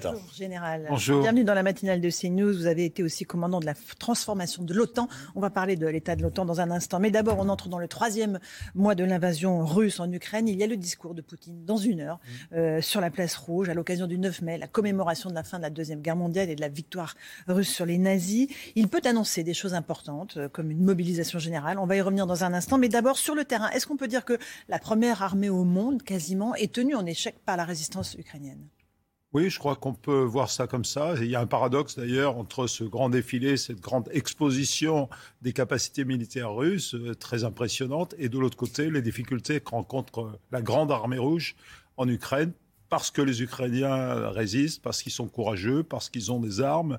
Bonjour, Général. Bonjour. Bienvenue dans la matinale de CNews. Vous avez été aussi commandant de la transformation de l'OTAN. On va parler de l'état de l'OTAN dans un instant. Mais d'abord, on entre dans le troisième mois de l'invasion russe en Ukraine. Il y a le discours de Poutine dans une heure euh, sur la place rouge à l'occasion du 9 mai, la commémoration de la fin de la Deuxième Guerre mondiale et de la victoire russe sur les nazis. Il peut annoncer des choses importantes euh, comme une mobilisation générale. On va y revenir dans un instant. Mais d'abord, sur le terrain, est-ce qu'on peut dire que la première armée au monde, quasiment, est tenue en échec par la résistance ukrainienne? Oui, je crois qu'on peut voir ça comme ça. Il y a un paradoxe d'ailleurs entre ce grand défilé, cette grande exposition des capacités militaires russes, euh, très impressionnante, et de l'autre côté, les difficultés que rencontre euh, la grande armée rouge en Ukraine, parce que les Ukrainiens résistent, parce qu'ils sont courageux, parce qu'ils ont des armes.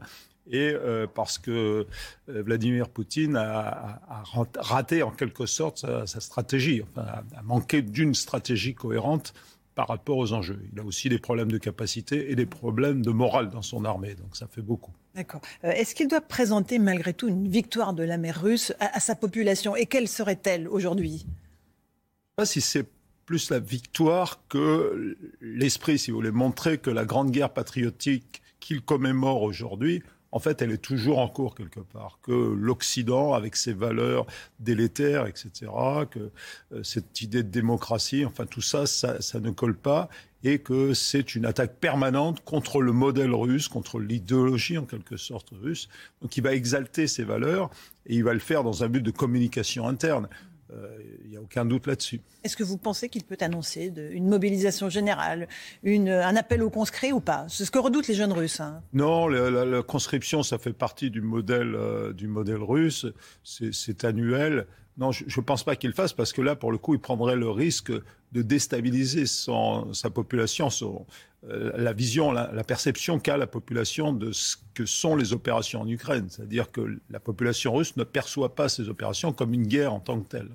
Et euh, parce que Vladimir Poutine a, a- a rat- raté en quelque sorte sa, stratégie, a manqué d'une stratégie cohérente par rapport aux enjeux. Il a aussi des problèmes de capacité et des problèmes de morale dans son armée, donc ça fait beaucoup. D'accord. Euh, Est-ce qu'il doit présenter malgré tout une victoire de l'armée russe à, à sa population? Et quelle serait-elle aujourd'hui? Je ne sais pas si c'est plus la victoire que l'esprit, si vous voulez, montrer que la grande guerre patriotique qu'il commémore aujourd'hui, en fait, elle est toujours en cours quelque part, que l'Occident, avec ses valeurs délétères, etc., que euh, cette idée de démocratie, enfin tout ça, ça, ne colle pas, et que c'est une attaque permanente contre le modèle russe, contre l'idéologie en quelque sorte russe. Donc il va exalter ses valeurs, et il va le faire dans un but de communication interne. Euh, Il n'y a aucun doute là-dessus. Est-ce que vous pensez qu'il peut annoncer de- une mobilisation générale, une, un appel aux conscrits ou pas? C'est ce que redoutent les jeunes Russes. hein. Non, la, la- la conscription, ça fait partie du modèle, euh, du modèle russe. C'est annuel. Non, je ne pense pas qu'il le fasse parce que là, pour le coup, il prendrait le risque de déstabiliser son- sa population, son- euh, la vision, la, la perception qu'a la population de ce que sont les opérations en Ukraine. C'est-à-dire que la population russe ne perçoit pas ces opérations comme une guerre en tant que telle.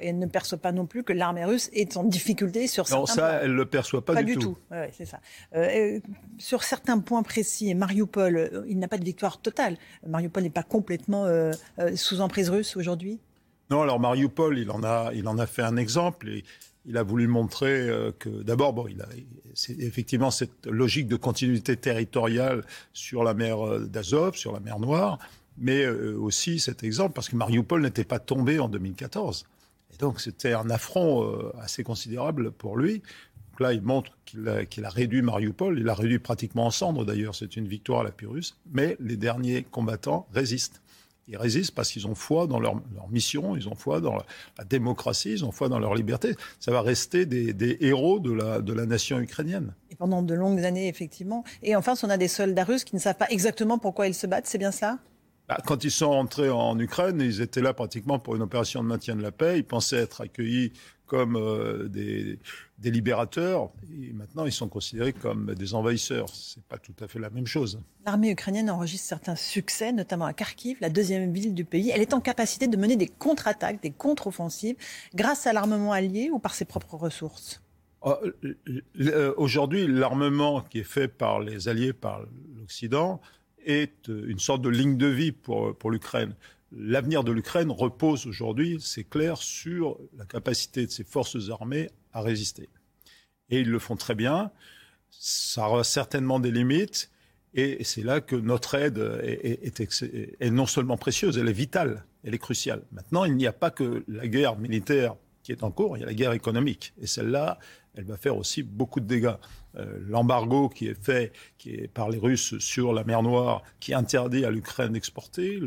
Et elle ne perçoit pas non plus que l'armée russe est en difficulté sur Non, certains ça, points. elle ne le perçoit pas, Pas du tout. Ouais, c'est ça. Euh, euh, sur certains points précis, Mariupol, il n'a pas de victoire totale. Mariupol n'est pas complètement euh, sous emprise russe aujourd'hui? Non, alors Mariupol, il en a, il en a fait un exemple et il a voulu montrer euh, que d'abord, bon, effectivement cette logique de continuité territoriale sur la mer euh, d'Azov, sur la mer Noire, mais euh, aussi cet exemple parce que Mariupol n'était pas tombé en 2014. Et donc c'était un affront assez considérable pour lui. Donc là, il montre qu'il a, a réduit Mariupol, il l'a réduit pratiquement en cendres d'ailleurs, c'est une victoire à la Pyrrhus, mais les derniers combattants résistent. Ils résistent parce qu'ils ont foi dans leur, mission, ils ont foi dans la, démocratie, ils ont foi dans leur liberté. Ça va rester des, héros de la, de la nation ukrainienne. Et pendant de longues années, effectivement. Et enfin, on a des soldats russes qui ne savent pas exactement pourquoi ils se battent, c'est bien ça? Bah, quand ils sont entrés en Ukraine, ils étaient là pratiquement pour une opération de maintien de la paix. Ils pensaient être accueillis comme euh, des, des libérateurs. Et maintenant, ils sont considérés comme des envahisseurs. C'est pas tout à fait la même chose. L'armée ukrainienne enregistre certains succès, notamment à Kharkiv, la deuxième ville du pays. Elle est en capacité de mener des contre-attaques, des contre-offensives, grâce à l'armement allié ou par ses propres ressources Oh, l- l- Aujourd'hui, l'armement qui est fait par les alliés, par l'Occident, est euh, une sorte de ligne de vie pour, pour l'Ukraine. L'avenir de l'Ukraine repose aujourd'hui, c'est clair, sur la capacité de ses forces armées à résister. Et ils le font très bien. Ça aura certainement des limites. Et c'est là que notre aide est, est non seulement précieuse, elle est vitale, elle est cruciale. Maintenant, il n'y a pas que la guerre militaire qui est en cours, il y a la guerre économique. Et celle-là, elle va faire aussi beaucoup de dégâts. Euh, L'embargo qui est fait qui est par les Russes sur la mer Noire, qui interdit à l'Ukraine d'exporter,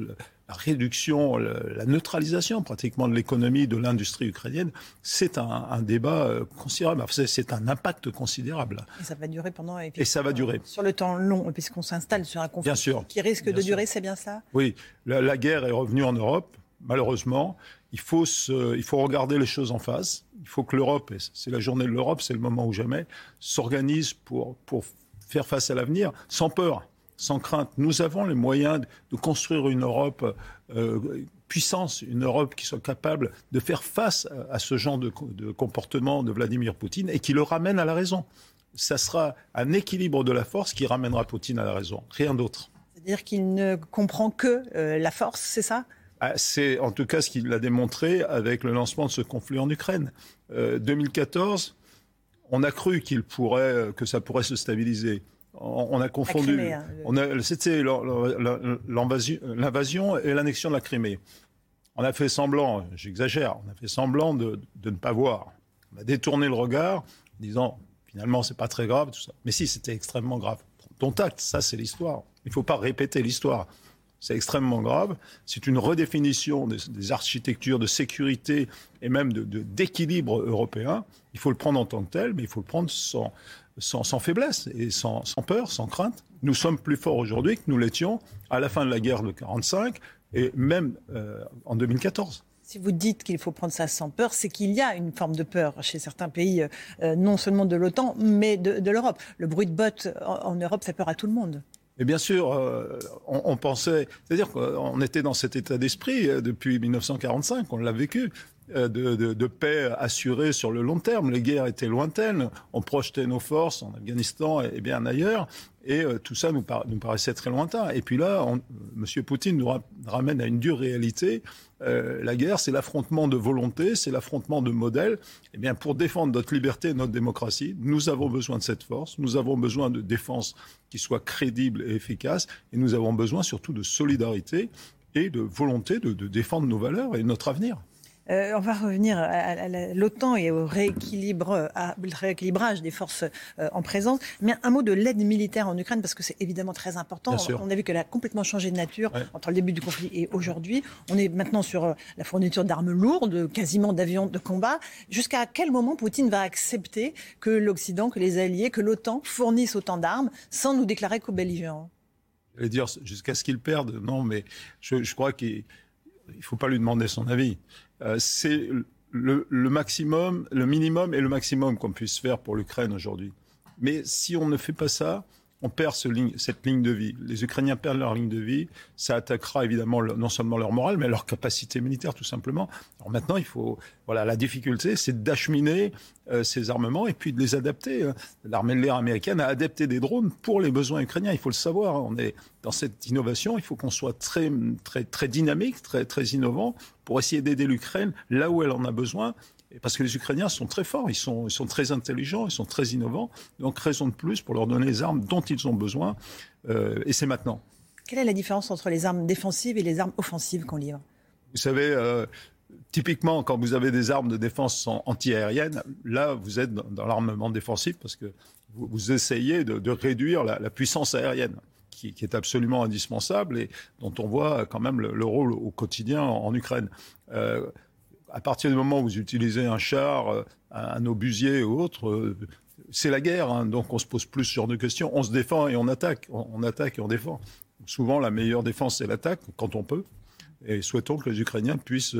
la réduction, le- la neutralisation pratiquement de l'économie, de l'industrie ukrainienne, c'est un, un débat euh, considérable. Enfin, c'est- un impact considérable. Et ça va durer pendant. Et ça va durer. Sur le temps long, puisqu'on s'installe sur un conflit Bien sûr. qui risque de sûr. durer, c'est bien ça? Oui, la, la guerre est revenue en Europe, malheureusement. Il faut, regarder les choses en face. Il faut que l'Europe, et c'est la journée de l'Europe, c'est le moment où jamais, s'organise pour, faire face à l'avenir sans peur, sans crainte. Nous avons les moyens de construire une Europe euh, puissance, une Europe qui soit capable de faire face à, ce genre de, comportement de Vladimir Poutine et qui le ramène à la raison. Ça sera un équilibre de la force qui ramènera Poutine à la raison, rien d'autre. C'est-à-dire qu'il ne comprend que euh, la force, c'est ça? C'est en tout cas ce qu'il a démontré avec le lancement de ce conflit en Ukraine. 2014, euh, on a cru qu'il pourrait, que ça pourrait se stabiliser. On, a confondu. Hein, c'était l'invasion et l'annexion de la Crimée. On a fait semblant, j'exagère, on a fait semblant de, ne pas voir. On a détourné le regard, en disant finalement c'est pas très grave tout ça. Mais si, c'était extrêmement grave. Ton tact, ça c'est l'histoire. Il ne faut pas répéter l'histoire. C'est extrêmement grave. C'est une redéfinition des, architectures de sécurité et même d'équilibre de, européen. Il faut le prendre en tant que tel, mais il faut le prendre sans, sans, faiblesse et sans, peur, sans crainte. Nous sommes plus forts aujourd'hui que nous l'étions à la fin de la guerre de 1945 et même euh, en 2014. Si vous dites qu'il faut prendre ça sans peur, c'est qu'il y a une forme de peur chez certains pays, euh, non seulement de l'OTAN, mais de, l'Europe. Le bruit de bottes en, Europe fait peur à tout le monde. Et bien sûr, euh, on, pensait, c'est-à-dire qu'on était dans cet état d'esprit depuis 1945, on l'a vécu. De, de, paix assurée sur le long terme. Les guerres étaient lointaines, on projetait nos forces en Afghanistan et bien ailleurs, et euh, tout ça nous, paraissait très lointain. Et puis là, M. Poutine nous ramène à une dure réalité. Euh, la guerre, c'est l'affrontement de volonté, c'est l'affrontement de modèles. Eh bien, pour défendre notre liberté et notre démocratie, nous avons besoin de cette force. Nous avons besoin de défense qui soit crédible et efficace. Et nous avons besoin surtout de solidarité et de volonté de défendre nos valeurs et notre avenir. Euh, on va revenir à, l'OTAN et au rééquilibre, rééquilibrage des forces euh, en présence. Mais un mot de l'aide militaire en Ukraine, parce que c'est évidemment très important. On a vu qu'elle a complètement changé de nature entre le début du conflit et aujourd'hui. On est maintenant sur euh, la fourniture d'armes lourdes, quasiment d'avions de combat. Jusqu'à quel moment Poutine va accepter que l'Occident, que les Alliés, que l'OTAN fournissent autant d'armes sans nous déclarer co-belligérants? Dire jusqu'à ce qu'il perde. Non, mais je, je crois qu'il ne faut pas lui demander son avis. Euh, c'est le, maximum, le minimum et le maximum qu'on puisse faire pour l'Ukraine aujourd'hui. Mais si on ne fait pas ça, on perd cette ligne de vie. Les Ukrainiens perdent leur ligne de vie. Ça attaquera évidemment non seulement leur morale, mais leur capacité militaire, tout simplement. Alors maintenant, il faut. Voilà, la difficulté, c'est d'acheminer euh, ces armements et puis de les adapter. Hein. L'armée de l'air américaine a adapté des drones pour les besoins ukrainiens. Il faut le savoir. On est dans cette innovation. Il faut qu'on soit très, très, très dynamique, très, très innovant pour essayer d'aider l'Ukraine là où elle en a besoin parce que les Ukrainiens sont très forts, ils sont, ils sont très intelligents, ils sont très innovants. Donc, raison de plus pour leur donner les armes dont ils ont besoin. Euh, et c'est maintenant. Quelle est la différence entre les armes défensives et les armes offensives qu'on livre? Vous savez, euh, typiquement, quand vous avez des armes de défense anti-aérienne, là, vous êtes dans, l'armement défensif parce que vous, essayez de, réduire la, puissance aérienne. Qui, est absolument indispensable et dont on voit quand même le, rôle au quotidien en, Ukraine. Euh, à partir du moment où vous utilisez un char, euh, un obusier ou autre, euh, c'est la guerre, hein, donc on se pose plus sur de questions. On se défend et on attaque, on, attaque et on défend. Souvent, la meilleure défense, c'est l'attaque, quand on peut. Et souhaitons que les Ukrainiens puissent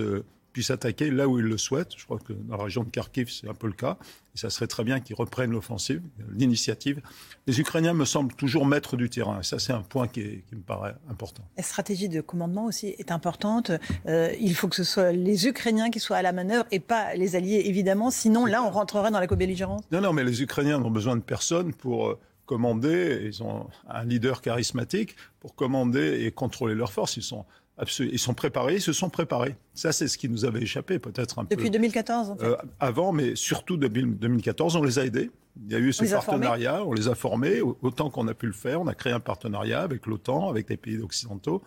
puissent attaquer là où ils le souhaitent. Je crois que dans la région de Kharkiv, c'est un peu le cas. Et ça serait très bien qu'ils reprennent l'offensive, l'initiative. Les Ukrainiens me semblent toujours maîtres du terrain. Et ça, c'est un point qui, me paraît important. La stratégie de commandement aussi est importante. Euh, il faut que ce soit les Ukrainiens qui soient à la manœuvre et pas les Alliés, évidemment. Sinon, là, on rentrerait dans la co-belligérance. Non, non, mais les Ukrainiens n'ont besoin de personne pour euh, commander. Ils ont un leader charismatique pour commander et contrôler leurs forces. Ils sont ils sont préparés, ils se sont préparés. Ça, c'est ce qui nous avait échappé peut-être un peu. Depuis 2014, en fait. Euh, avant, mais surtout depuis 2014, on les a aidés. Il y a eu ce partenariat, on les a formés autant qu'on a pu le faire. On a créé un partenariat avec l'OTAN, avec les pays occidentaux.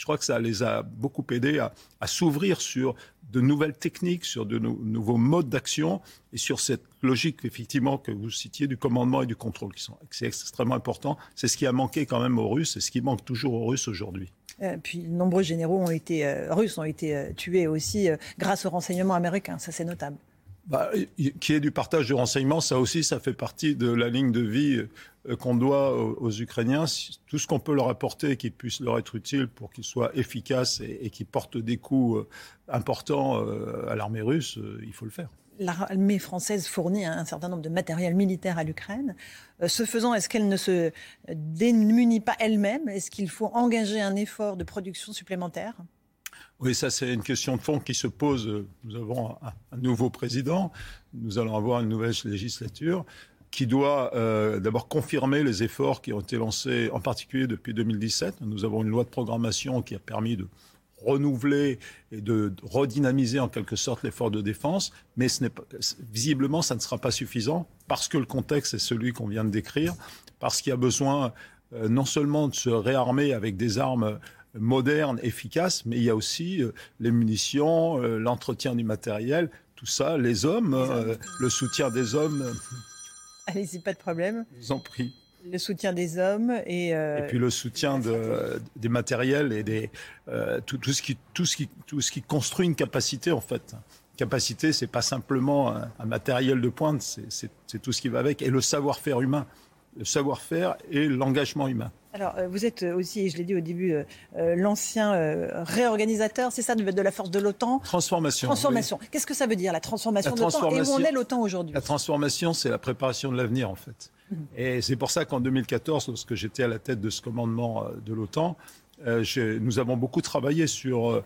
Je crois que ça les a beaucoup aidés à, s'ouvrir sur de nouvelles techniques, sur de nouveaux modes d'action et sur cette logique, effectivement, que vous citiez du commandement et du contrôle, qui sont extrêmement important. C'est ce qui a manqué quand même aux Russes et ce qui manque toujours aux Russes aujourd'hui. Euh, puis de nombreux généraux euh, russes ont été euh, tués aussi grâce aux renseignements américains. Ça, c'est notable. Bah, Qui est du partage de renseignements, ça aussi, ça fait partie de la ligne de vie euh, qu'on doit aux, Ukrainiens. Tout ce qu'on peut leur apporter qui puisse leur être utile pour qu'ils soient efficaces et, et qui portent des coups importants à l'armée russe, il faut le faire l'armée française fournit un certain nombre de matériel militaire à l'Ukraine. Euh, ce faisant, est-ce qu'elle ne se démunit pas elle-même? Est-ce qu'il faut engager un effort de production supplémentaire? Oui, ça c'est une question de fond qui se pose. Nous avons un, nouveau président, nous allons avoir une nouvelle législature qui doit euh, d'abord confirmer les efforts qui ont été lancés, en particulier depuis 2017. Nous avons une loi de programmation qui a permis de renouveler et de redynamiser en quelque sorte l'effort de défense, mais ce visiblement, ça ne sera pas suffisant parce que le contexte est celui qu'on vient de décrire, parce qu'il y a besoin euh, non seulement de se réarmer avec des armes modernes, efficaces, mais il y a aussi euh, les munitions, euh, l'entretien du matériel, tout ça, les hommes, le soutien des hommes. Allez-y, pas de problème. Je vous en prie. Le soutien des hommes et. Euh, et puis le soutien de, des matériels et des, euh, tout, tout, ce qui, tout, ce qui, tout ce qui construit une capacité, en fait. Capacité, c'est pas simplement un, matériel de pointe, c'est tout ce qui va avec. Et le savoir-faire humain. Le savoir-faire et l'engagement humain. Alors, euh, vous êtes aussi, je l'ai dit au début, l'ancien réorganisateur, c'est ça, de, la force de l'OTAN? Transformation. Transformation. Qu'est-ce que ça veut dire, la transformation de l'OTAN? Et où en est l'OTAN aujourd'hui? La transformation, c'est la préparation de l'avenir, en fait. Et c'est pour ça qu'en 2014, lorsque j'étais à la tête de ce commandement euh, de l'OTAN, euh, nous avons beaucoup travaillé sur, euh,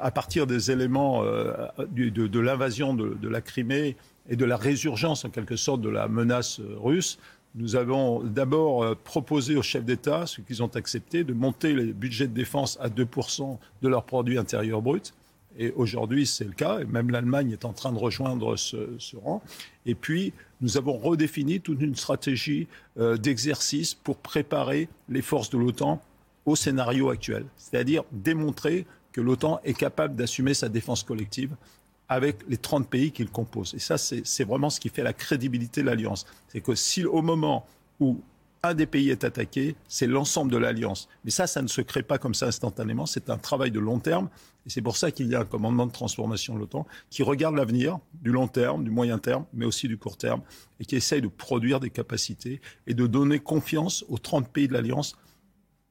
à partir des éléments de, l'invasion de, la Crimée et de la résurgence en quelque sorte de la menace russe, nous avons d'abord proposé aux chefs d'État, ce qu'ils ont accepté, de monter les budgets de défense à 2% de leur produit intérieur brut. Et aujourd'hui, c'est le cas. Et même l'Allemagne est en train de rejoindre ce rang. Et puis, nous avons redéfini toute une stratégie euh, d'exercice pour préparer les forces de l'OTAN au scénario actuel, c'est-à-dire démontrer que l'OTAN est capable d'assumer sa défense collective avec les 30 pays qu'il compose. Et ça, c'est vraiment ce qui fait la crédibilité de l'Alliance. C'est que si au moment où un des pays est attaqué, c'est l'ensemble de l'alliance. Mais ça, ça ne se crée pas comme ça instantanément. C'est un travail de long terme. Et c'est pour ça qu'il y a un commandement de transformation de l'OTAN qui regarde l'avenir du long terme, du moyen terme, mais aussi du court terme, et qui essaye de produire des capacités et de donner confiance aux 30 pays de l'alliance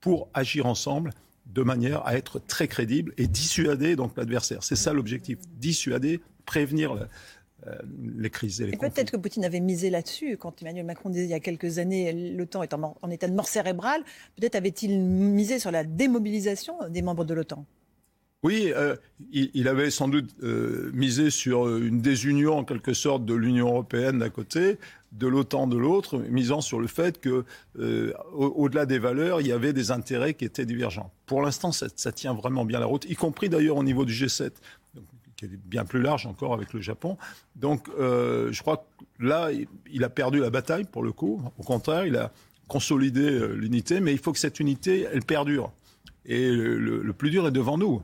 pour agir ensemble de manière à être très crédible et dissuader donc l'adversaire. C'est ça l'objectif, dissuader, prévenir euh, les crises et les et Peut-être que Poutine avait misé là-dessus quand Emmanuel Macron disait il y a quelques années l'OTAN est en, état de mort cérébrale. Peut-être avait-il misé sur la démobilisation des membres de l'OTAN? Oui, euh, il, avait sans doute euh, misé sur une désunion en quelque sorte de l'Union européenne d'un côté, de l'OTAN de l'autre, misant sur le fait que, au-delà des valeurs, il y avait des intérêts qui étaient divergents. Pour l'instant, ça, tient vraiment bien la route, y compris d'ailleurs au niveau du G7 qui est bien plus large encore avec le Japon. Donc, euh, je crois que là, il a perdu la bataille pour le coup. Au contraire, il a consolidé euh, l'unité, mais il faut que cette unité, elle perdure. Et le, plus dur est devant nous.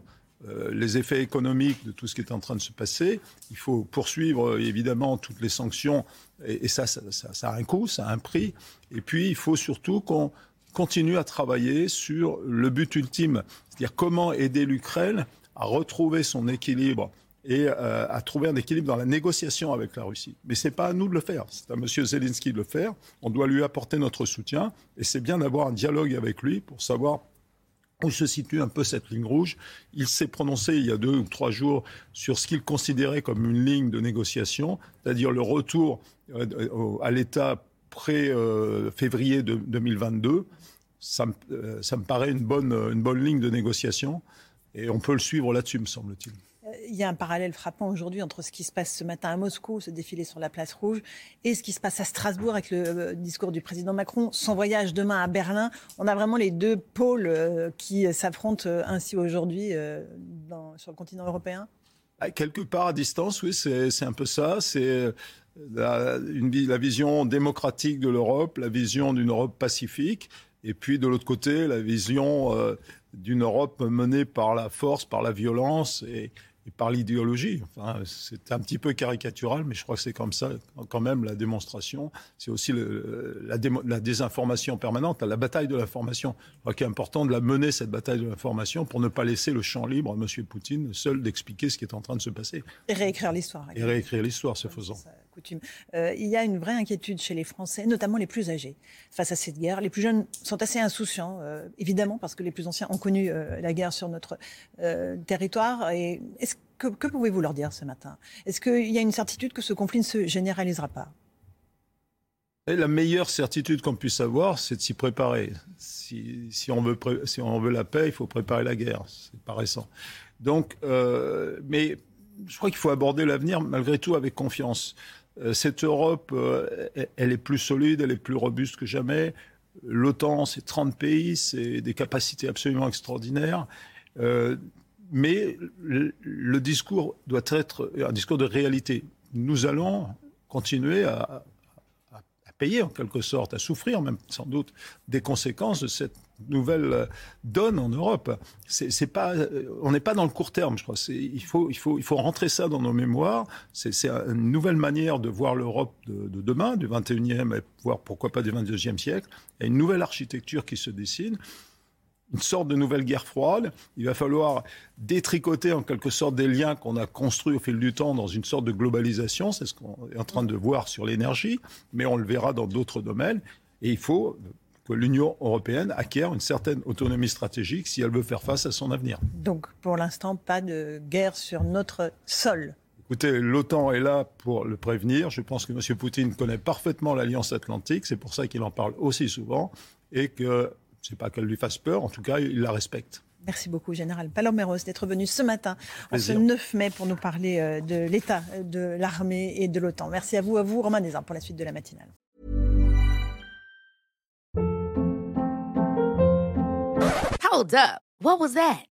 Euh, les effets économiques de tout ce qui est en train de se passer. Il faut poursuivre évidemment toutes les sanctions et, ça, ça, a un coût, ça a un prix. Et puis il faut surtout qu'on continue à travailler sur le but ultime, c'est-à-dire comment aider l'Ukraine à retrouver son équilibre et euh, à trouver un équilibre dans la négociation avec la Russie. Mais ce n'est pas à nous de le faire, c'est à M. Zelensky de le faire. On doit lui apporter notre soutien et c'est bien d'avoir un dialogue avec lui pour savoir où se situe un peu cette ligne rouge. Il s'est prononcé il y a deux ou trois jours sur ce qu'il considérait comme une ligne de négociation, c'est-à-dire le retour euh, à l'état pré-février 2022. Ça me, ça me paraît une bonne, une bonne ligne de négociation et on peut le suivre là-dessus, me semble-t-il. Il y a un parallèle frappant aujourd'hui entre ce qui se passe ce matin à Moscou, ce défilé sur la place rouge, et ce qui se passe à Strasbourg avec le euh, discours du président Macron, son voyage demain à Berlin. On a vraiment les deux pôles euh, qui s'affrontent euh, ainsi aujourd'hui sur le continent européen Quelque part à distance, oui, c'est un peu ça. C'est la vision démocratique de l'Europe, la vision d'une Europe pacifique, et puis de l'autre côté, la vision d'une Europe menée par la force, par la violence et, par l'idéologie. Enfin, c'est un petit peu caricatural, mais je crois que c'est comme ça quand même la démonstration. C'est aussi le, la, la, désinformation permanente, la bataille de l'information. Je crois qu'il est important de la mener, cette bataille de l'information, pour ne pas laisser le champ libre à M. Poutine seul d'expliquer ce qui est en train de se passer. Et réécrire l'histoire. Et réécrire l'histoire, ce faisant. Euh, il y a une vraie inquiétude chez les Français, notamment les plus âgés, face à cette guerre. Les plus jeunes sont assez insouciants, euh, évidemment, parce que les plus anciens ont connu euh, la guerre sur notre territoire. Et que, pouvez-vous leur dire ce matin? Est-ce qu'il y a une certitude que ce conflit ne se généralisera pas? La meilleure certitude qu'on puisse avoir, c'est de s'y préparer. Si, si, on veut si on veut la paix, il faut préparer la guerre. C'est pas récent. Donc, mais je crois qu'il faut aborder l'avenir malgré tout avec confiance. Euh, cette Europe, euh, elle est plus solide, elle est plus robuste que jamais. L'OTAN, c'est 30 pays, c'est des capacités absolument extraordinaires. Euh, mais le, discours doit être un discours de réalité. Nous allons continuer à, payer en quelque sorte, à souffrir même sans doute des conséquences de cette nouvelle euh, donne en Europe. C'est pas, euh, on n'est pas dans le court terme, je crois. Il faut, il faut, il faut rentrer ça dans nos mémoires. C'est une nouvelle manière de voir l'Europe de, demain, du 21e et voire pourquoi pas du 22e siècle. Il y a une nouvelle architecture qui se dessine une sorte de nouvelle guerre froide. Il va falloir détricoter en quelque sorte des liens qu'on a construits au fil du temps dans une sorte de globalisation. C'est ce qu'on est en train de voir sur l'énergie, mais on le verra dans d'autres domaines. Et il faut que l'Union européenne acquiert une certaine autonomie stratégique si elle veut faire face à son avenir. Donc pour l'instant, pas de guerre sur notre sol. Écoutez, l'OTAN est là pour le prévenir. Je pense que M. Poutine connaît parfaitement l'Alliance atlantique. C'est pour ça qu'il en parle aussi souvent. Et que c'est pas qu'elle lui fasse peur, en tout cas, il la respecte. Merci beaucoup, Général Palomberos, d'être venu ce matin, en ce 9 mai, pour nous parler euh, de l'état de l'armée et de l'OTAN. Merci à vous, à vous, Romain Desarmes, pour la suite de la matinale. Hold up. What was that?